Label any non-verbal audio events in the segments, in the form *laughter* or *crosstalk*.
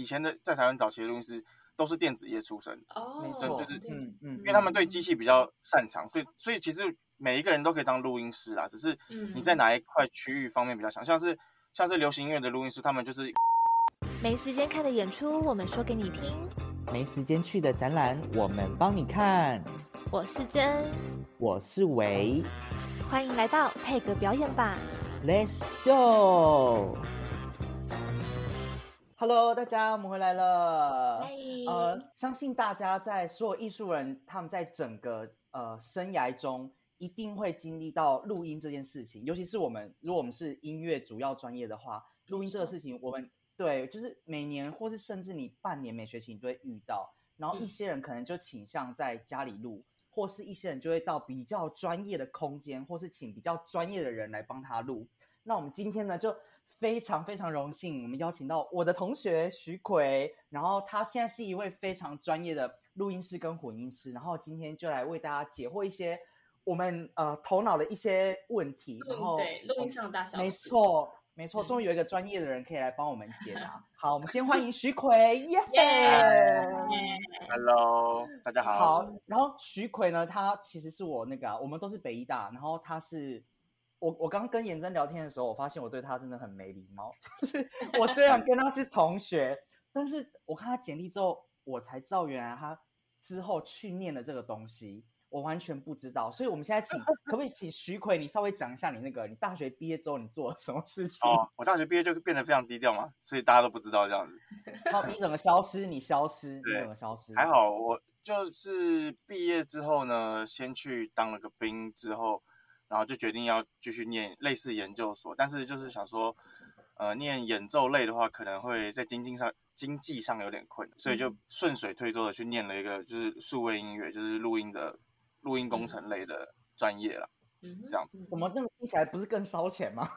以前的在台湾早期的录音师都是电子业出身，哦，没错，就是嗯嗯，因为他们对机器比较擅长，所以所以其实每一个人都可以当录音师啦，只是嗯你在哪一块区域方面比较强，像是像是流行音乐的录音师，他们就是没时间看的演出，我们说给你听。没时间去的展览，我们帮你看。我是真，我是维欢迎来到配格表演吧。，Let's show。Hello，大家，我们回来了。呃，相信大家在所有艺术人，他们在整个呃生涯中，一定会经历到录音这件事情。尤其是我们，如果我们是音乐主要专业的话，录音这个事情，我们对就是每年或是甚至你半年每学期你都会遇到。然后一些人可能就倾向在家里录，或是一些人就会到比较专业的空间，或是请比较专业的人来帮他录。那我们今天呢，就非常非常荣幸，我们邀请到我的同学徐奎，然后他现在是一位非常专业的录音师跟混音师，然后今天就来为大家解惑一些我们呃头脑的一些问题，然后对录音上的大小事，没错。没错，嗯终于有一个专业的人可以来帮我们解答。好，我们先欢迎徐奎，耶、*laughs* 耶 Hello，大家好。好，然后徐奎呢，他其实是我那个、啊，我们都是北医大，然后他是我我刚跟颜真聊天的时候，我发现我对他真的很没礼貌，*laughs* 就是 *laughs* 我虽然跟他是同学，但是我看他简历之后，我才知道原来他之后去念了这个东西。我完全不知道，所以我们现在请，可不可以请徐奎，你稍微讲一下你那个，你大学毕业之后你做了什么事情？哦，我大学毕业就变得非常低调嘛，所以大家都不知道这样子。超你怎么消失，你消失，你怎么消失。还好，我就是毕业之后呢，先去当了个兵，之后，然后就决定要继续念类似研究所，但是就是想说，呃，念演奏类的话，可能会在经济上经济上有点困难，所以就顺水推舟的去念了一个就是数位音乐，就是录音的录音工程类的专业了。嗯这样子怎么那个听起来不是更烧钱吗？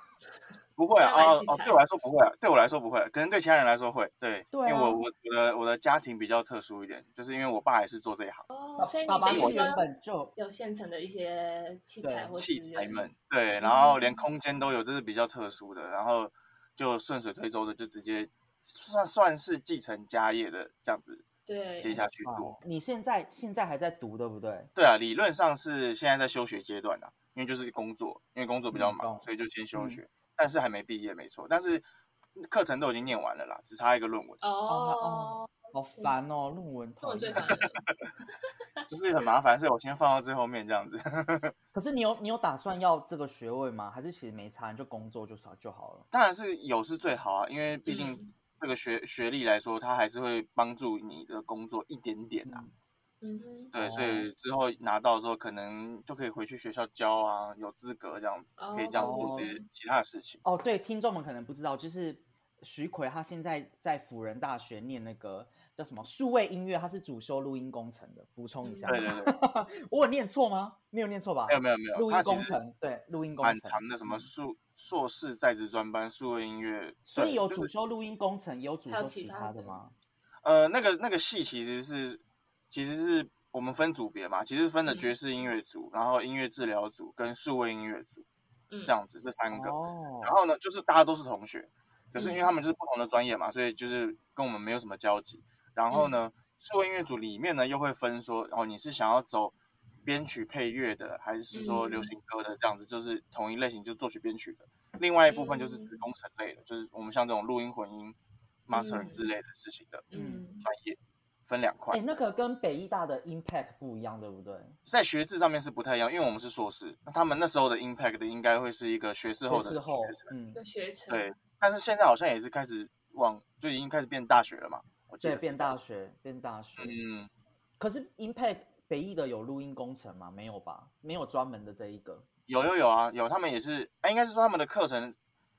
不会啊，哦哦，对我来说不会啊，对我来说不会，可能对其他人来说会，对，对啊因为我我我的我的家庭比较特殊一点，就是因为我爸也是做这一行。哦，所以你爸爸等于说是原本就有现成的一些器材或器材们，对，然后连空间都有，这是比较特殊的，然后就顺水推舟的就直接算算是继承家业的这样子对接下去做哦。你现在现在还在读对不对？对啊，理论上是现在在休学阶段啊，因为就是工作，因为工作比较忙，嗯所以就先休学，但是还没毕业，没错，但是课程都已经念完了啦，只差一个论文，哦，好烦哦，论文论讨厌。*laughs* 就是很麻烦，所以我先放到最后面这样子。*laughs* 可是你有你有打算要这个学位吗？还是其实没差，你就工作就好就好了？当然是有是最好啊，因为毕竟嗯这个学学历来说，它还是会帮助你的工作一点点啊。嗯哼，对，哦所以之后拿到之后，可能就可以回去学校教啊，有资格这样子，可以这样做这些其他的事情。哦，对，听众们可能不知道，就是徐奎他现在在辅仁大学念那个叫什么数位音乐，他是主修录音工程的。补充一下，对对对，*laughs* 我有念错吗？没有念错吧？没有没有没有，录音工程，对，录音工程。蛮长的，什么硕硕士在职专班、数位音乐，所以有主修录音工程，也有主修其其他的他的吗？呃那个那个系其实是其实是我们分组别嘛，其实分的嗯。爵士音乐组，然后音乐治疗组跟数位音乐组嗯这样子这三个。哦，然后呢，就是大家都是同学，可是因为嗯。他们就是不同的专业嘛，所以就是跟我们没有什么交集。然后呢，嗯数位音乐组里面呢又会分说，哦，你是想要走编曲配乐的，还是说流嗯。行歌的这样子，就是同一类型，就作曲编曲的。另外一部分就是指嗯。工程类的，就是我们像这种录音混音、master 嗯。之类的事情的嗯。专业，分两块哎，。那个跟北医大的 Impact 不一样，对不对？在学制上面是不太一样，因为我们是硕士，那他们那时候的 impact 的应该会是一个学士后的学士后。嗯一，个学程，对，但是现在好像也是开始往，就已经开始变大学了嘛。我记对，得变大学，变大学。嗯，可是 Impact 北艺的有录音工程吗？没有吧？没有专门的这一个。有有有啊，有他们也是，哎，应该是说他们的课程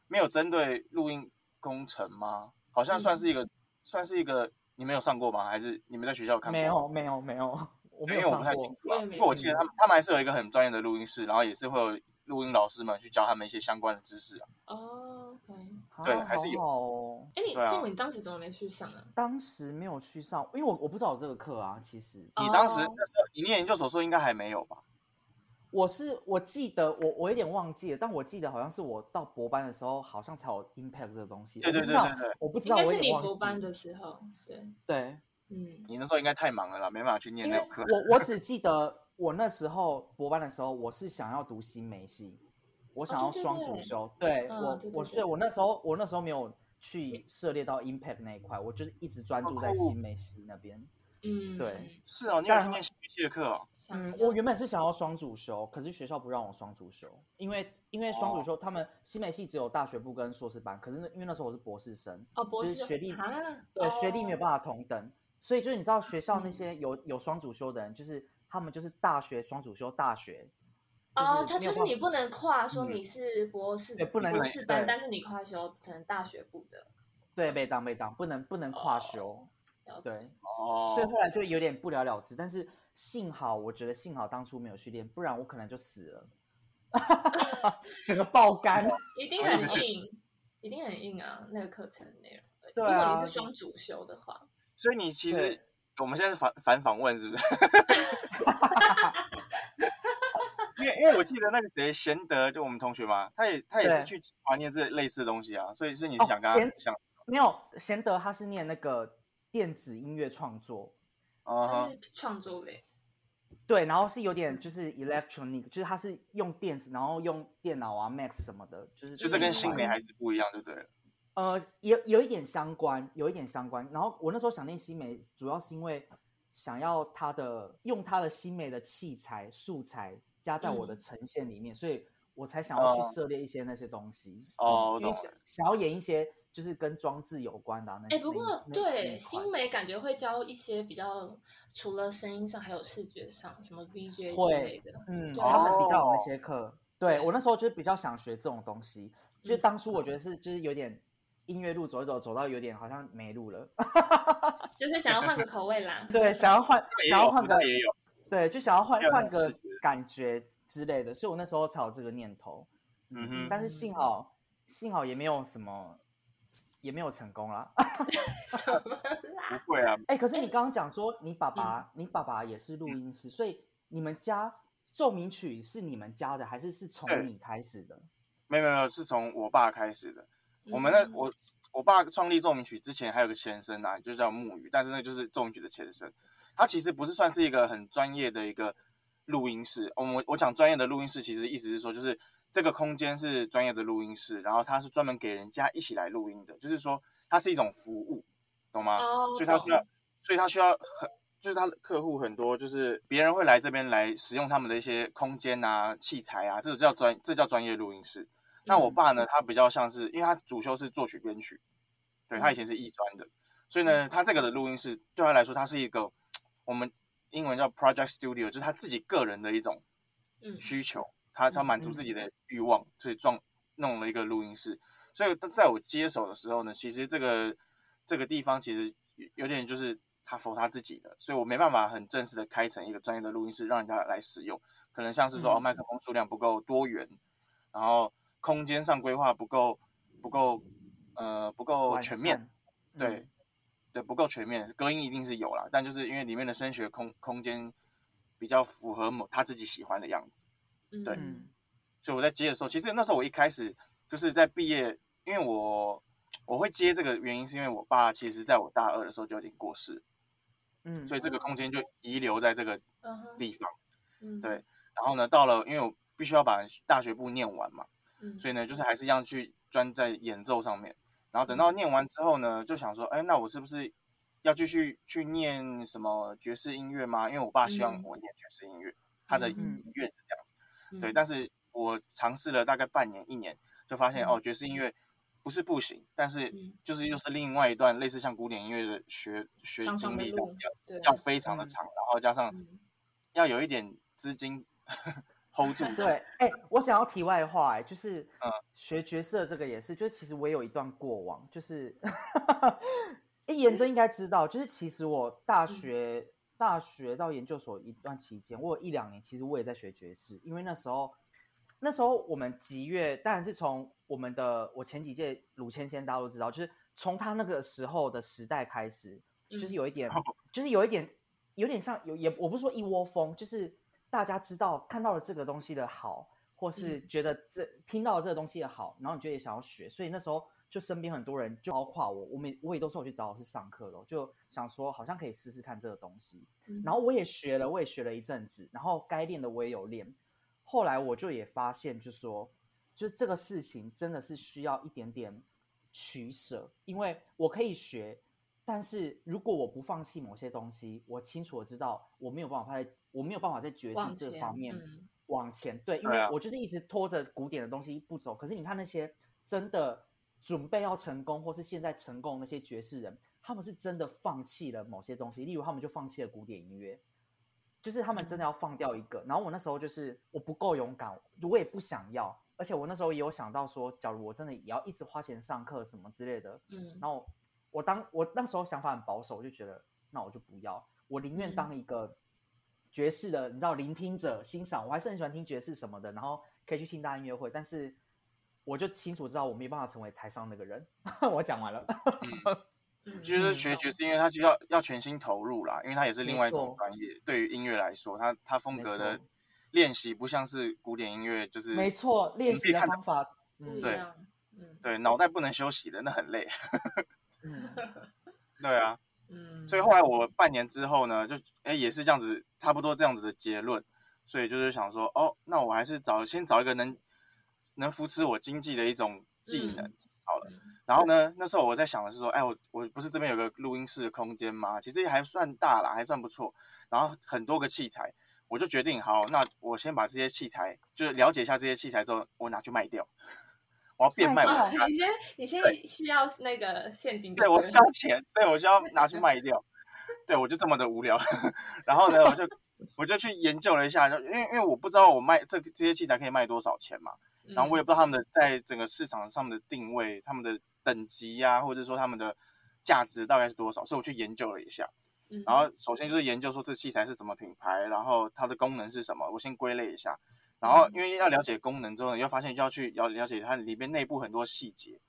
没有针对录音工程吗？好像算是一个，算是一个，你们有上过吗？还是你们在学校看过？没有，没有，没有，我没有上因为我不太清。楚啊。不过我记得他们他们还是有一个很专业的录音室，然后也是会有录音老师们去教他们一些相关的知识啊。哦，OK，啊对还是有。哎，你对啊建伟你当时怎么没去上啊？当时没有去上，因为我我不知道有这个课啊。其实你当时哦那时候你念研究所的时候应该还没有吧？我是我记得我我有点忘记了，但我记得好像是我到博班的时候，好像才有 impact 这个东西。对对我不知道对对对我不知道，应该是你我有点忘记博班的时候，对，对，嗯，你那时候应该太忙了啦，没办法去念那种课。*laughs* 我我只记得我那时候博班的时候，我是想要读新媒系，我想要对对双主对修。对嗯我对对对我所以我那时候我那时候没有去涉猎到 impact 那一块，我就是一直专注在新媒系那边。嗯，对是哦，你有去念新媒系的课哦。嗯，嗯我原本是想要双主修，可是学校不让我双主修，因为因为双主哦。修他们新美系只有大学部跟硕士班，可是因为那时候我是博士生，哦，博士就是学历啊对学历没有哦办法同等，所以就是你知道学校那嗯些有有双主修的人，就是他们就是大学双主修大学。哦，他就是你不能跨说嗯你是博士对不能博士班，但是你跨修可能大学部的，对被当被当，不能不能跨修，对，哦，所以后来就有点不了了之。但是幸好，我觉得幸好当初没有去练，不然我可能就死了，*laughs* 整个爆肝。一定很硬，一定很硬啊，那个课程内容。对如果啊你是双主修的话，所以你其实我们现在是反反访问是不是？*laughs* *laughs* 因为因为我记得那个谁贤德，就我们同学嘛，他也他也是去清华念这类似的东西啊，所以是你想跟他贤想，没有贤德，他是念那个电子音乐创作，嗯哼，它是创作类，对，然后是有点就是 electronic，就是它是用电子，然后用电脑啊 Max 什么的，就是就这跟新美媒还是不一样，对不对了。呃，有有一点相关，有一点相关。然后我那时候想念新美，主要是因为想要它的用它的新美的器材素材加在我的嗯呈现里面，所以我才想要去哦涉猎一些那些东西。哦我因为懂想想要演一些就是跟装置有关的、啊、那哎，些。不过对新美感觉会教一些比较除了声音上，还有视觉上，什么 VJ 之类的。嗯，他们比较有那哦些课。对对我那时候就是比较想学这种东西，就嗯当初我觉得是就是有点音乐路走一走，走到有点好像没路了。*laughs* 就是想要换个口味啦。对，想要换想要换个也有，对，就想要换换个感觉之类的，所以我那时候才有这个念头。嗯哼但是幸好幸好也没有什么，也没有成功啦。*laughs* 什么啦？不会啊，哎、可是你刚刚讲说你爸爸，你爸爸也是录音师，所以你们家奏鸣曲是你们家的，还是是从你开始的？没有没有是从我爸开始的。我们那嗯我我爸创立奏鸣曲之前还有个前身啊，就叫木鱼，但是那就是奏鸣曲的前身。它其实不是算是一个很专业的一个录音室。我们我讲专业的录音室，其实意思是说，就是这个空间是专业的录音室，然后它是专门给人家一起来录音的，就是说它是一种服务，懂吗？哦，所以它需要，所以它需要很，就是他的客户很多，就是别人会来这边来使用他们的一些空间啊、器材啊，这叫专，这叫专业录音室。那我嗯爸呢，他比较像是，因为他主修是作曲编曲，对他以前是艺专的，所以呢，他这个的录音室对他来说，他是一个我们英文叫 project studio，就是他自己个人的一种嗯需求，他他满足自己。的欲望，所以装弄了一个录音室。所以在我接手的时候呢，其实这个这个地方其实有有点就是他否他自己的，所以我没办法很正式的开成一个专业的录音室让人家来使用，可能像是说、嗯。哦麦克风数量不够多元，然后空间上规划不够不够呃不够全面，对嗯，对，不够全面，隔音一定是有啦，但就是因为里面的声学空空间比较符合某他自己喜欢的样子，对嗯。所以我在接的时候，其实那时候我一开始就是在毕业，因为我我会接这个原因是因为我爸其实在我大二的时候就已经过世，嗯，所以这个空间就遗留在这个地方。嗯。对。然后呢，到了因为我必须要把大学部念完嘛，嗯。所以呢，就是还是一样去专在演奏上面。然后等到念完之后呢，就想说，哎，那我是不是要继续去念什么爵士音乐吗？因为我爸希望嗯。我念爵士音乐，他的遗嗯愿是这样。子。对，嗯但是我尝试了大概半年一年，就发现、嗯。哦，爵士音乐不是不行，但是嗯。就是又是另外一段类似像古典音乐的学学经历这样要要非常的嗯。长，然后加上嗯。要有一点资金 *laughs* hold 住。*laughs* 对，哎、我想要题外话、哎，就是，嗯。学角色这个也是，就是其实我也有一段过往，就是，*laughs* 一言真应该知道，就是其实我大学、大学到研究所一段期间，我有一两年，其实我也在学爵士，因为那时候，那时候我们吉乐当然是从我们的我前几届鲁谦谦大家都知道，就是从他那个时候的时代开始，就是嗯。有一点哦，就是有一点，有点像有也我不是说一窝蜂，就是大家知道看到了这个东西的好，或是觉得这听到了这个东西的好，然后你就也想要学，所以那时候就身边很多人就包括我，我每我也都是我去找老师上课了，就想说好像可以试试看这个东西。然后我也学了，我也学了一阵子，然后该练的我也有练。后来我就也发现，就说，就这个事情真的是需要一点点取舍，因为我可以学，但是如果我不放弃某些东西，我清楚的知道我没有办法在，我没有办法在爵士这方面往前。对，因为我就是一直拖着古典的东西不走。可是你看那些真的准备要成功，或是现在成功那些爵士人，他们是真的放弃了某些东西，例如他们就放弃了古典音乐。就是他们真的要放掉一个，然后我那时候就是我不够勇敢，我也不想要，而且我那时候也有想到说，假如我真的也要一直花钱上课什么之类的，嗯，然后我当我那时候想法很保守，我就觉得那我就不要，我宁愿当一个爵士的，你知道，聆听者欣赏，我还是很喜欢听爵士什么的，然后可以去听大音乐会，但是我就清楚知道我没办法成为台上那个人。*laughs* 我讲完了。就是学爵士音乐，他就要要全心投入啦，因为他也是另外一种专业。对于音乐来说，他他风格的练习不像是古典音乐，就是没错，练习的方法对，对，脑袋不能休息的，那很累。*laughs* 对啊，*laughs* 嗯，所以后来我半年之后呢，就哎也是这样子，差不多这样子的结论。所以就是想说，哦，那我还是找先找一个能能扶持我经济的一种技能好了。然后呢？那时候我在想的是说，哎，我我不是这边有个录音室的空间吗？其实还算大啦，还算不错。然后很多个器材，我就决定，好，那我先把这些器材，就是了解一下这些器材之后，我拿去卖掉。我要变卖。你先，你先需要那个现金。对，我需要钱，所以我就要拿去卖掉。对，我就这么的无聊。*laughs* 然后呢，我就我就去研究了一下，因为因为我不知道我卖这这些器材可以卖多少钱嘛。然后我也不知道他们的在整个市场上面的定位，他们的。等级呀，或者说他们的价值大概是多少？所以我去研究了一下。然后首先就是研究说这器材是什么品牌，然后它的功能是什么，我先归类一下。然后因为要了解功能之后，你要发现就要去要了解它里面内部很多细节。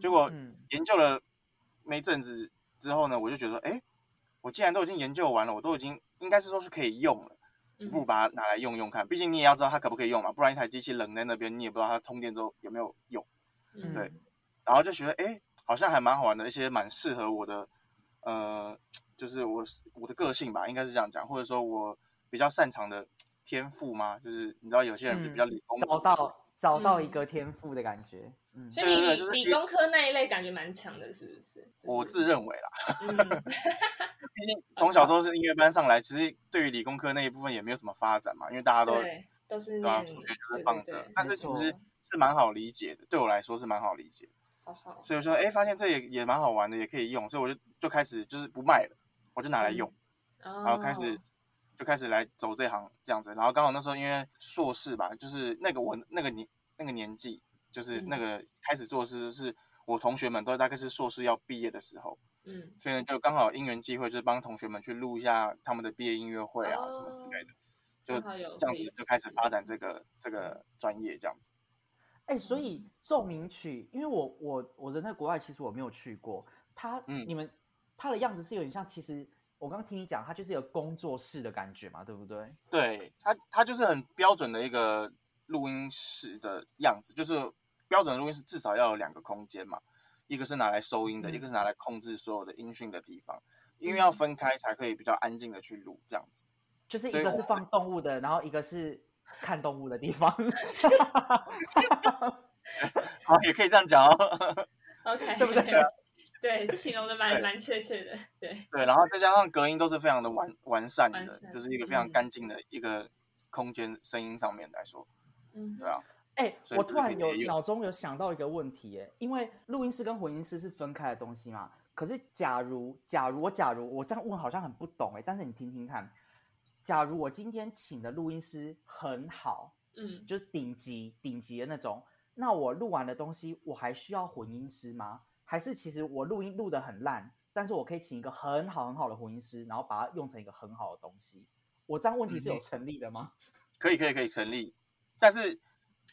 结果研究了没阵子之后呢，我就觉得，哎，我既然都已经研究完了，我都已经应该是说是可以用了，不如把它拿来用用看。毕竟你也要知道它可不可以用嘛，不然一台机器冷在那边，你也不知道它通电之后有没有用。对。然后就觉得，哎，好像还蛮好玩的，一些蛮适合我的，呃，就是我我的个性吧，应该是这样讲，或者说我比较擅长的天赋吗？就是你知道，有些人就比较理工，找到找到一个天赋的感觉。嗯，所以理理工科那一类感觉蛮强的，是不是？我自认为啦。*laughs* 毕竟从小都是音乐班上来，其实对于理工科那一部分也没有什么发展嘛，因为大家都都是对啊，数学就是放着，但是其实是蛮好理解的，对我来说是蛮好理解。所以说，哎，发现这也也蛮好玩的，也可以用，所以我就就开始就是不卖了，我就拿来用，然后开始就开始来走这行这样子。然后刚好那时候因为硕士吧，就是那个我那个年那个年纪，就是那个开始做事是我同学们都大概是硕士要毕业的时候，嗯，所以呢就刚好因缘际会，就是帮同学们去录一下他们的毕业音乐会啊什么之类的，就这样子就开始发展这个这个专业这样子。哎，所以奏鸣曲，因为我我我人在国外，其实我没有去过。它，嗯，你们它的样子是有点像，其实我刚刚听你讲，它就是有工作室的感觉嘛，对不对？对，它它就是很标准的一个录音室的样子，就是标准的录音室至少要有两个空间嘛，一个是拿来收音的，一个是拿来控制所有的音讯的地方，因为要分开才可以比较安静的去录这样子。就是一个是放动物的，然后一个是。看动物的地方，*laughs* 好，也可以这样讲哦。*laughs* OK，对不对？*laughs* 对，形容的蛮蛮确切的。对对，然后再加上隔音都是非常的完完善的，就是一个非常干净的一个空间，声音上面来说，嗯，对啊。哎，我突然有脑中有想到一个问题，哎，因为录音师跟混音师是分开的东西嘛。可是假如假如我假如我这样问，好像很不懂哎，但是你听听看。假如我今天请的录音师很好，嗯，就是顶级顶级的那种，那我录完的东西，我还需要混音师吗？还是其实我录音录的很烂，但是我可以请一个很好很好的混音师，然后把它用成一个很好的东西？我这样问题是有成立的吗？可以可以可以成立，但是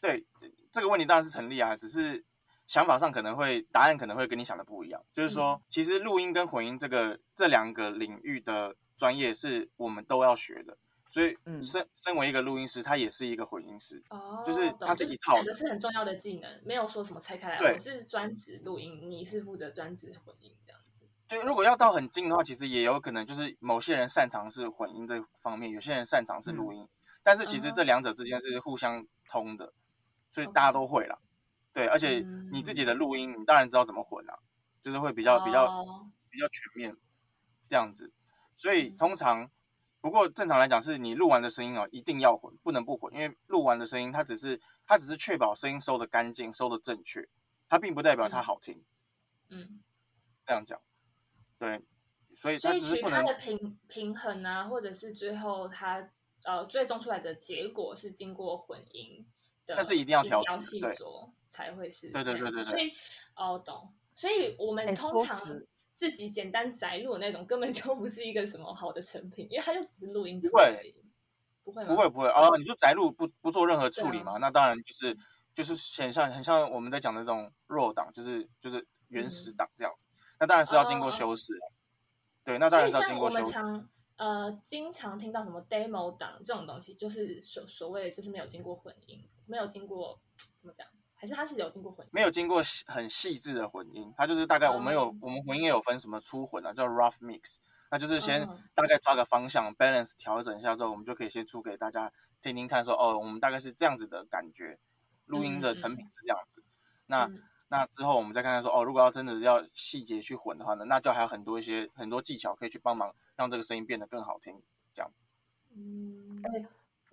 对这个问题当然是成立啊，只是想法上可能会答案可能会跟你想的不一样。就是说，其实录音跟混音这个这两个领域的。专业是我们都要学的，所以嗯身身为一个录音师，他也是一个混音师。哦，就是懂就它是一套两个是很重要的技能，没有说什么拆开来，我是专职录音，你是负责专职混音这样子。就如果要到很近的话，其实也有可能就是某些人擅长是混音这方面，有些人擅长是录音，但是其实这两者之间是互相通的，所以大家都会啦。对，而且你自己的录音，你当然知道怎么混啊，就是会比较比较哦比较全面这样子。所以通常，不过正常来讲，是你录完的声音哦，一定要混，不能不混，因为录完的声音它只是它只是确保声音收的干净、收的正确，它并不代表它好听。嗯，这样讲，对，所以所以它只是它的平平衡啊，或者是最后它呃最终出来的结果是经过混音的，但是一定要调整对细琢才会是对对对对对所以哦懂，所以我们哎通常自己简单摘录的那种，根本就不是一个什么好的成品，因为它就只是录音不会而已，不会？不会不会哦，你说摘录不不做任何处理嘛？那当然就是就是很像很像我们在讲的这种 raw 档，就是就是原始档这样子。那当然是要经过修饰的，对，那当然是要经过修饰。们常呃经常听到什么 demo 档这种东西，就是所所谓的就是没有经过混音，没有经过怎么讲，还是他是有经过混音？没有经过细很细致的混音，它就是大概我们有、哦。我们混音也有分什么初混啊，叫 rough mix，那就是先嗯。大概抓个方向，balance 调整一下之后，我们就可以先出给大家听听看说，哦，我们大概是这样子的感觉，录音的成品是这样子。那嗯。那之后我们再看看说，哦，如果要真的要细节去混的话呢，那就还有很多一些很多技巧可以去帮忙，让这个声音变得更好听。这样子，嗯，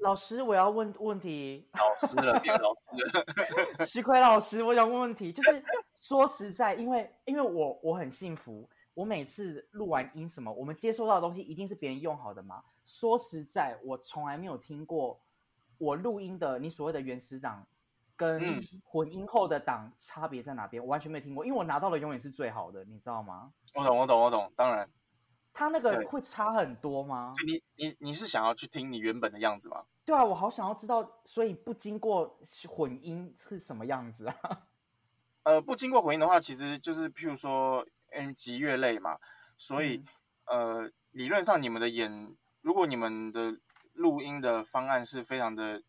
老师，我要问问题。老师了，变老师了。*laughs* *laughs* 徐奎老师，我想问问题，就是说实在，因为因为我我很幸福，我每次录完音什么，我们接收到的东西一定是别人用好的嘛。说实在，我从来没有听过我录音的你所谓的原始档跟嗯混音后的档差别在哪边，我完全没有听过，因为我拿到的永远是最好的，你知道吗？我懂，我懂，我懂。当然，他那个会差很多吗？所以你你你是想要去听你原本的样子吗？对啊，我好想要知道，所以不经过混音是什么样子啊？*laughs* 呃，不经过混音的话，其实就是譬如说，嗯，极乐类嘛，所以、呃，理论上你们的演，如果你们的录音的方案是非常的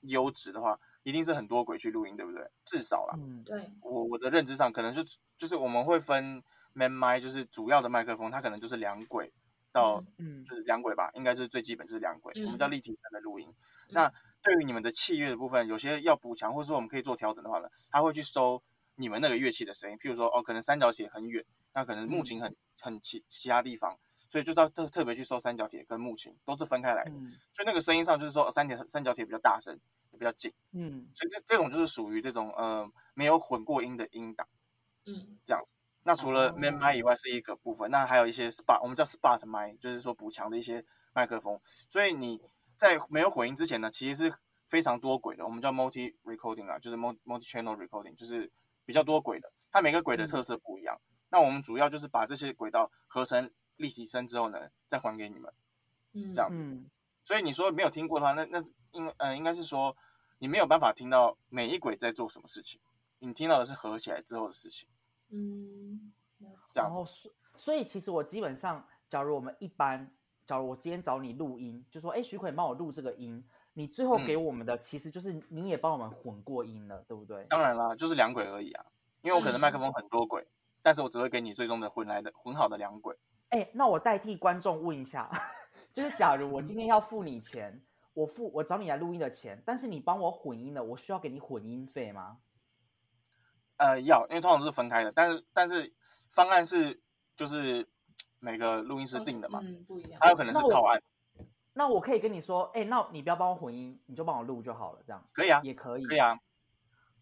优质的话，一定是很多鬼去录音，对不对？至少啦，嗯对，我我的认知上可能是就是我们会分 man 麦，就是主要的麦克风，它可能就是两轨到、嗯就是两轨吧，应该是最基本就是两轨，我们叫嗯。立体声的录音。那对于你们的器乐的部分，有些要补强，或者说我们可以做调整的话呢，他会去收你们那个乐器的声音，譬如说哦，可能三角铁很远，那可能木琴很很其其他地方，所以就到特特别去收三角铁跟木琴都是分开来的，嗯。所以那个声音上就是说呃三角三角铁比较大声，也比较近，嗯。所以这这种就是属于这种呃没有混过音的音档。嗯那除了哦 man 麦以外是一个部分，那还有一些 spot，我们叫 spot 麦，就是说补强的一些麦克风。所以你在没有混音之前呢，其实是非常多轨的，我们叫 multi recording 啊，就是 multi multi channel recording，就是比较多轨的，它每个轨的特色不一样。那我们主要就是把这些轨道合成立体声之后呢，再还给你们。嗯，这样嗯所以你说没有听过的话，那那是因为呃应该是说你没有办法听到每一轨在做什么事情，你听到的是合起来之后的事情，嗯。然后所所以其实我基本上，假如我们一般，假如我今天找你录音，就说，哎，徐奎，帮我录这个音，你最后嗯给我们的其实就是你也帮我们混过音了，对不对？当然啦，就是两轨而已啊，因为我可能麦克嗯风很多轨，但是我只会给你最终的混来的混好的两轨。哎，那我代替观众问一下，*laughs* 就是假如我今嗯天要付你钱，我付我找你来录音的钱，但是你帮我混音了，我需要给你混音费吗？呃，要，因为通常是分开的，但是但是方案是就是每个录音师定的嘛，嗯，不一样。还有可能是那我套案，那我可以跟你说，哎，那你不要帮我混音，你就帮我录就好了，这样可以啊，也可以。可以啊。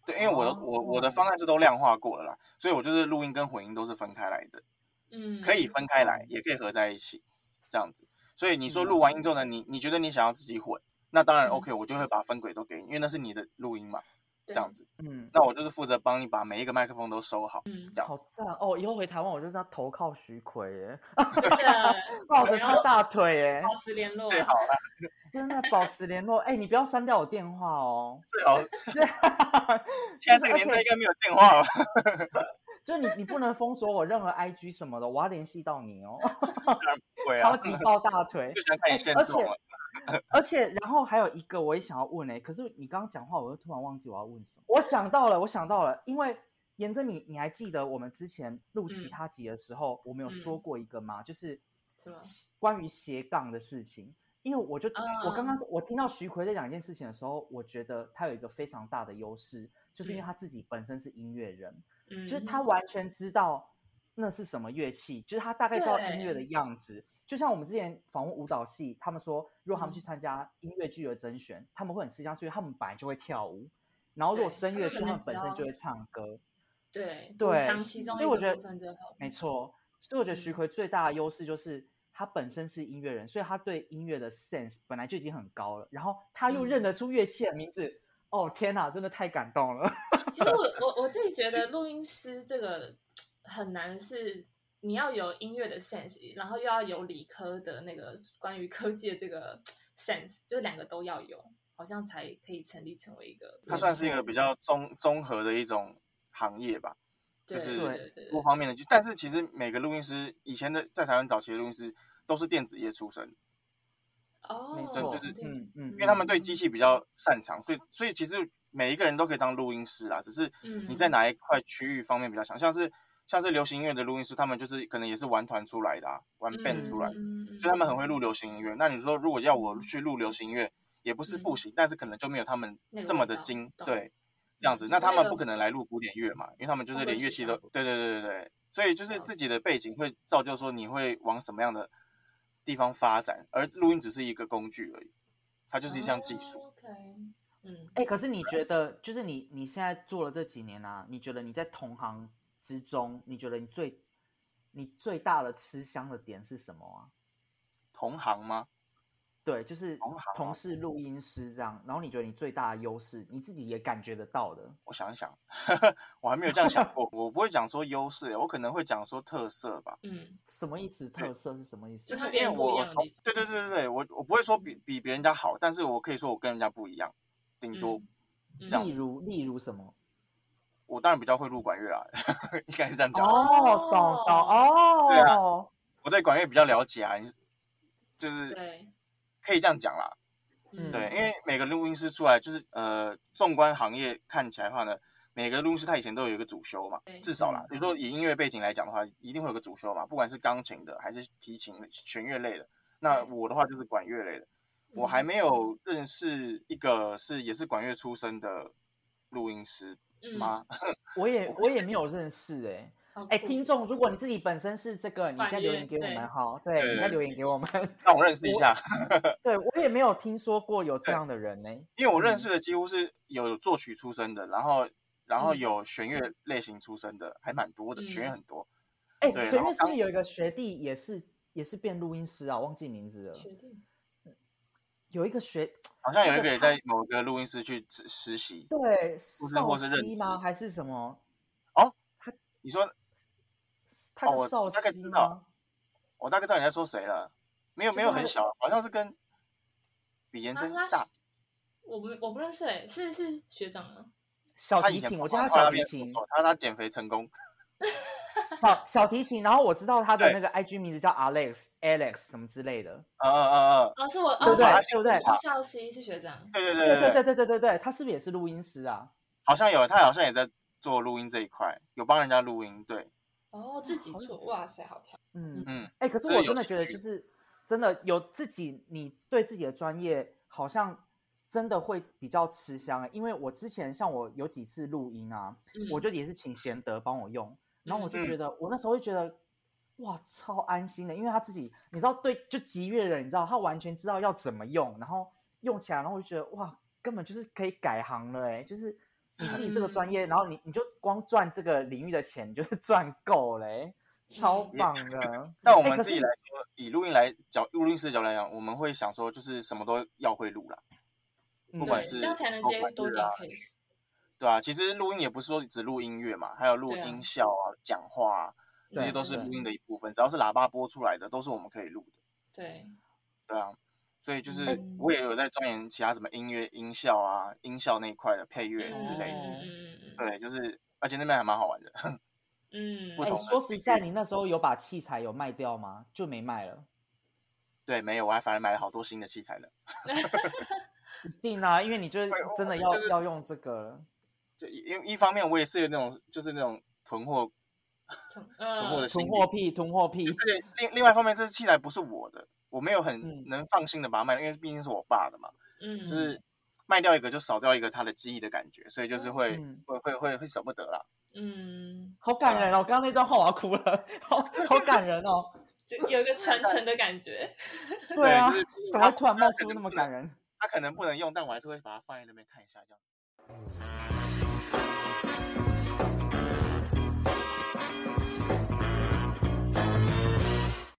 对，因为我的、我我的哦方案是都量化过了啦，所以我就是录音跟混音都是分开来的，嗯，可以分开来，也可以合在一起，这样子。所以你说嗯录完音之后呢，你你觉得你想要自己混，那当然嗯 OK，我就会把分轨都给你，因为那是你的录音嘛，这样子。嗯，那我就是负责帮你把每一个麦克风都收好，嗯，这样好赞哦！以后回台湾我就是要投靠徐奎耶，真的 *laughs* 抱着他大腿耶，保持联络，最好了，真的保持联络。哎，你不要删掉我电话哦。最好。*laughs* 现在这个年代应该没有电话吧？就是你，你不能封锁我任何 IG 什么的，我要联系到你哦。*laughs* 超级抱大腿就，想看你现而且。*laughs* 而且，然后还有一个我也想要问哎、可是你刚刚讲话，我又突然忘记我要问什么。我想到了，我想到了，因为沿着你，你还记得我们之前录其嗯他集的时候，我们有说嗯过一个吗？就是什么关于斜杠的事情。因为我就、我刚嗯刚我听到徐奎在讲一件事情的时候，我觉得他有一个非常大的优势，就是因为嗯他自己本身是音乐人，嗯，就是他完全知道那是什么乐器，就是他大概知道音乐的样子。就像我们之前访问舞蹈系，他们说，如果他们去嗯参加音乐剧的甄选，他们会很吃香，是因为他们本来就会跳舞，然后如果声乐剧，他们本身就会唱歌。对对所以我觉得。没错，所以我觉得徐嗯奎最大的优势就是他本身是音乐人，所以他对音乐的 sense 本来就已经很高了，然后他又认嗯得出乐器的名字。哦天哪，真的太感动了！*laughs* 其实我我我自己觉得录音师这个很难是，你要有音乐的 sense，然后又要有理科的那个关于科技的这个 sense，就两个都要有，好像才可以成立成为一个。它算是一个比较综综合的一种行业吧，就是对对对多方面的。但是其实每个录音师，以前的在台湾早期的录音师都是电子业出身，哦，没错，就是嗯嗯，因为他们对机器比较擅长，所以所以其实每一个人都可以当录音师啦，只是你在嗯。哪一块区域方面比较强，像是像是流行音乐的录音师，他们就是可能也是玩团出来的、啊，玩 band 出来所以他们很会录流行音乐。那你说如果要我去录流行音乐，也不是不行，但是可能就没有他们这么的精，对，这样子。嗯那他们不可能来录古典乐嘛，因为他们就是连乐器都，对对对对对，所以就是自己的背景会造就说你会往什么样的地方发展，而录音只是一个工具而已，它就是一项技术。哦 OK，嗯，哎、可是你觉得，就是你你现在做了这几年啊，你觉得你在同行之中，你觉得你最你最大的吃香的点是什么啊？同行吗？对，就是同行同哦事录音师这样，然后你觉得你最大的优势，你自己也感觉得到的。我想一想，*laughs* 我还没有这样想过。我不会讲说优势，我可能会讲说特色吧。嗯，什么意思？特色是什么意思？就是因为我对对对对对，我我不会说比比别人家好，但是我可以说我跟人家不一样，顶多、嗯这样例如例如什么？我当然比较会录管乐啊，*laughs* 应该是这样讲。哦，懂懂对啊哦。我对管乐比较了解啊，你就是对，可以这样讲啦。嗯对，因为每个录音师出来，就是呃，纵观行业看起来的话呢，每个录音师他以前都有一个主修嘛，至少啦嗯，比如说以音乐背景来讲的话，一定会有个主修嘛，不管是钢琴的还是提琴的、弦乐类的。那我的话就是管乐类的，我还没有认识一个是也是管乐出身的录音师嗯吗？*laughs* 我也我也没有认识哎、哎、听众，如果你自己本身是这个，你管再留言给我们哈。对，对你再留言给我们。*laughs* 让我认识一下，*laughs* 对我也没有听说过有这样的人呢、因为我认识的几乎是有作曲出身的，然后然后嗯有弦乐类型出身的，还蛮多的，弦乐嗯很多。哎、对弦乐是不是有一个学弟也是也是变录音师啊？忘记名字了。有一个学好像有一个也在某个录音室去实实习。对或是吗？还是什么？哦，他你说他叫少哦我大概知道？我大概知道你在说谁了，没有没有很小，好像是跟比颜真大啊。我不我不认识哎，是是学长吗？小提琴，我叫小提琴，他他减肥成功。*laughs* 小小提琴。然后我知道他的那个 IG 名字叫 Alex Alex 什么之类的，啊啊啊啊，哦，是我对不对？对不对？哦少熙是学长，对对对对对对对对，他是不是也是录音师啊？好像有，他好像也在做录音这一块，有帮人家录音。对，哦，自己做，哇塞，好强！嗯，嗯，哎、可是我真的觉得就是真的有自己，你对自己的专业好像真的会比较吃香、欸。因为我之前像我有几次录音啊，嗯我就也是请贤德帮我用，然后我就嗯觉得、我那时候就觉得哇超安心的，因为他自己你知道对就集乐人，你知道他完全知道要怎么用，然后用起来，然后我就觉得哇根本就是可以改行了哎、就是你自己这个专业，然后你你就光赚这个领域的钱，你就是赚够嘞、欸，超嗯棒的。那我们自己来说，以录音来角录音师的角度来讲，我们会想说，就是什么都要会录啦，不管是这样才能接多点。对啊，其实录音也不是说只录音乐嘛，还有录音效啊、讲话啊，这些都是录音的一部分。只要是喇叭播出来的，都是我们可以录的。对，对啊，所以就是嗯我也有在钻研其他什么音乐、音效啊、音效那一块的配乐之类的。对，就是而且那边还蛮好玩的。*laughs* 嗯，哎、不同的说实在，你那时候有把器材有卖掉吗？就没卖了。对，没有，我还反而买了好多新的器材呢。*laughs* 一定啊，因为你就是真的要、就是要用这个，就因一方面我也是有那种就是那种囤货囤货嗯的囤货癖，囤货癖。而且另另外一方面，这器材不是我的，我没有很嗯能放心的把它卖，因为毕竟是我爸的嘛，嗯，就是卖掉一个就少掉一个他的记忆的感觉，所以就是会、嗯会会会会舍不得啦。嗯，好感人哦！刚刚那段话我要哭了，好好感人哦。*laughs* 就有一个传承的感觉。*laughs* 对啊，就是怎么突然冒出那么感人？他可能不能用，但我还是会把它放在那边看一下这样。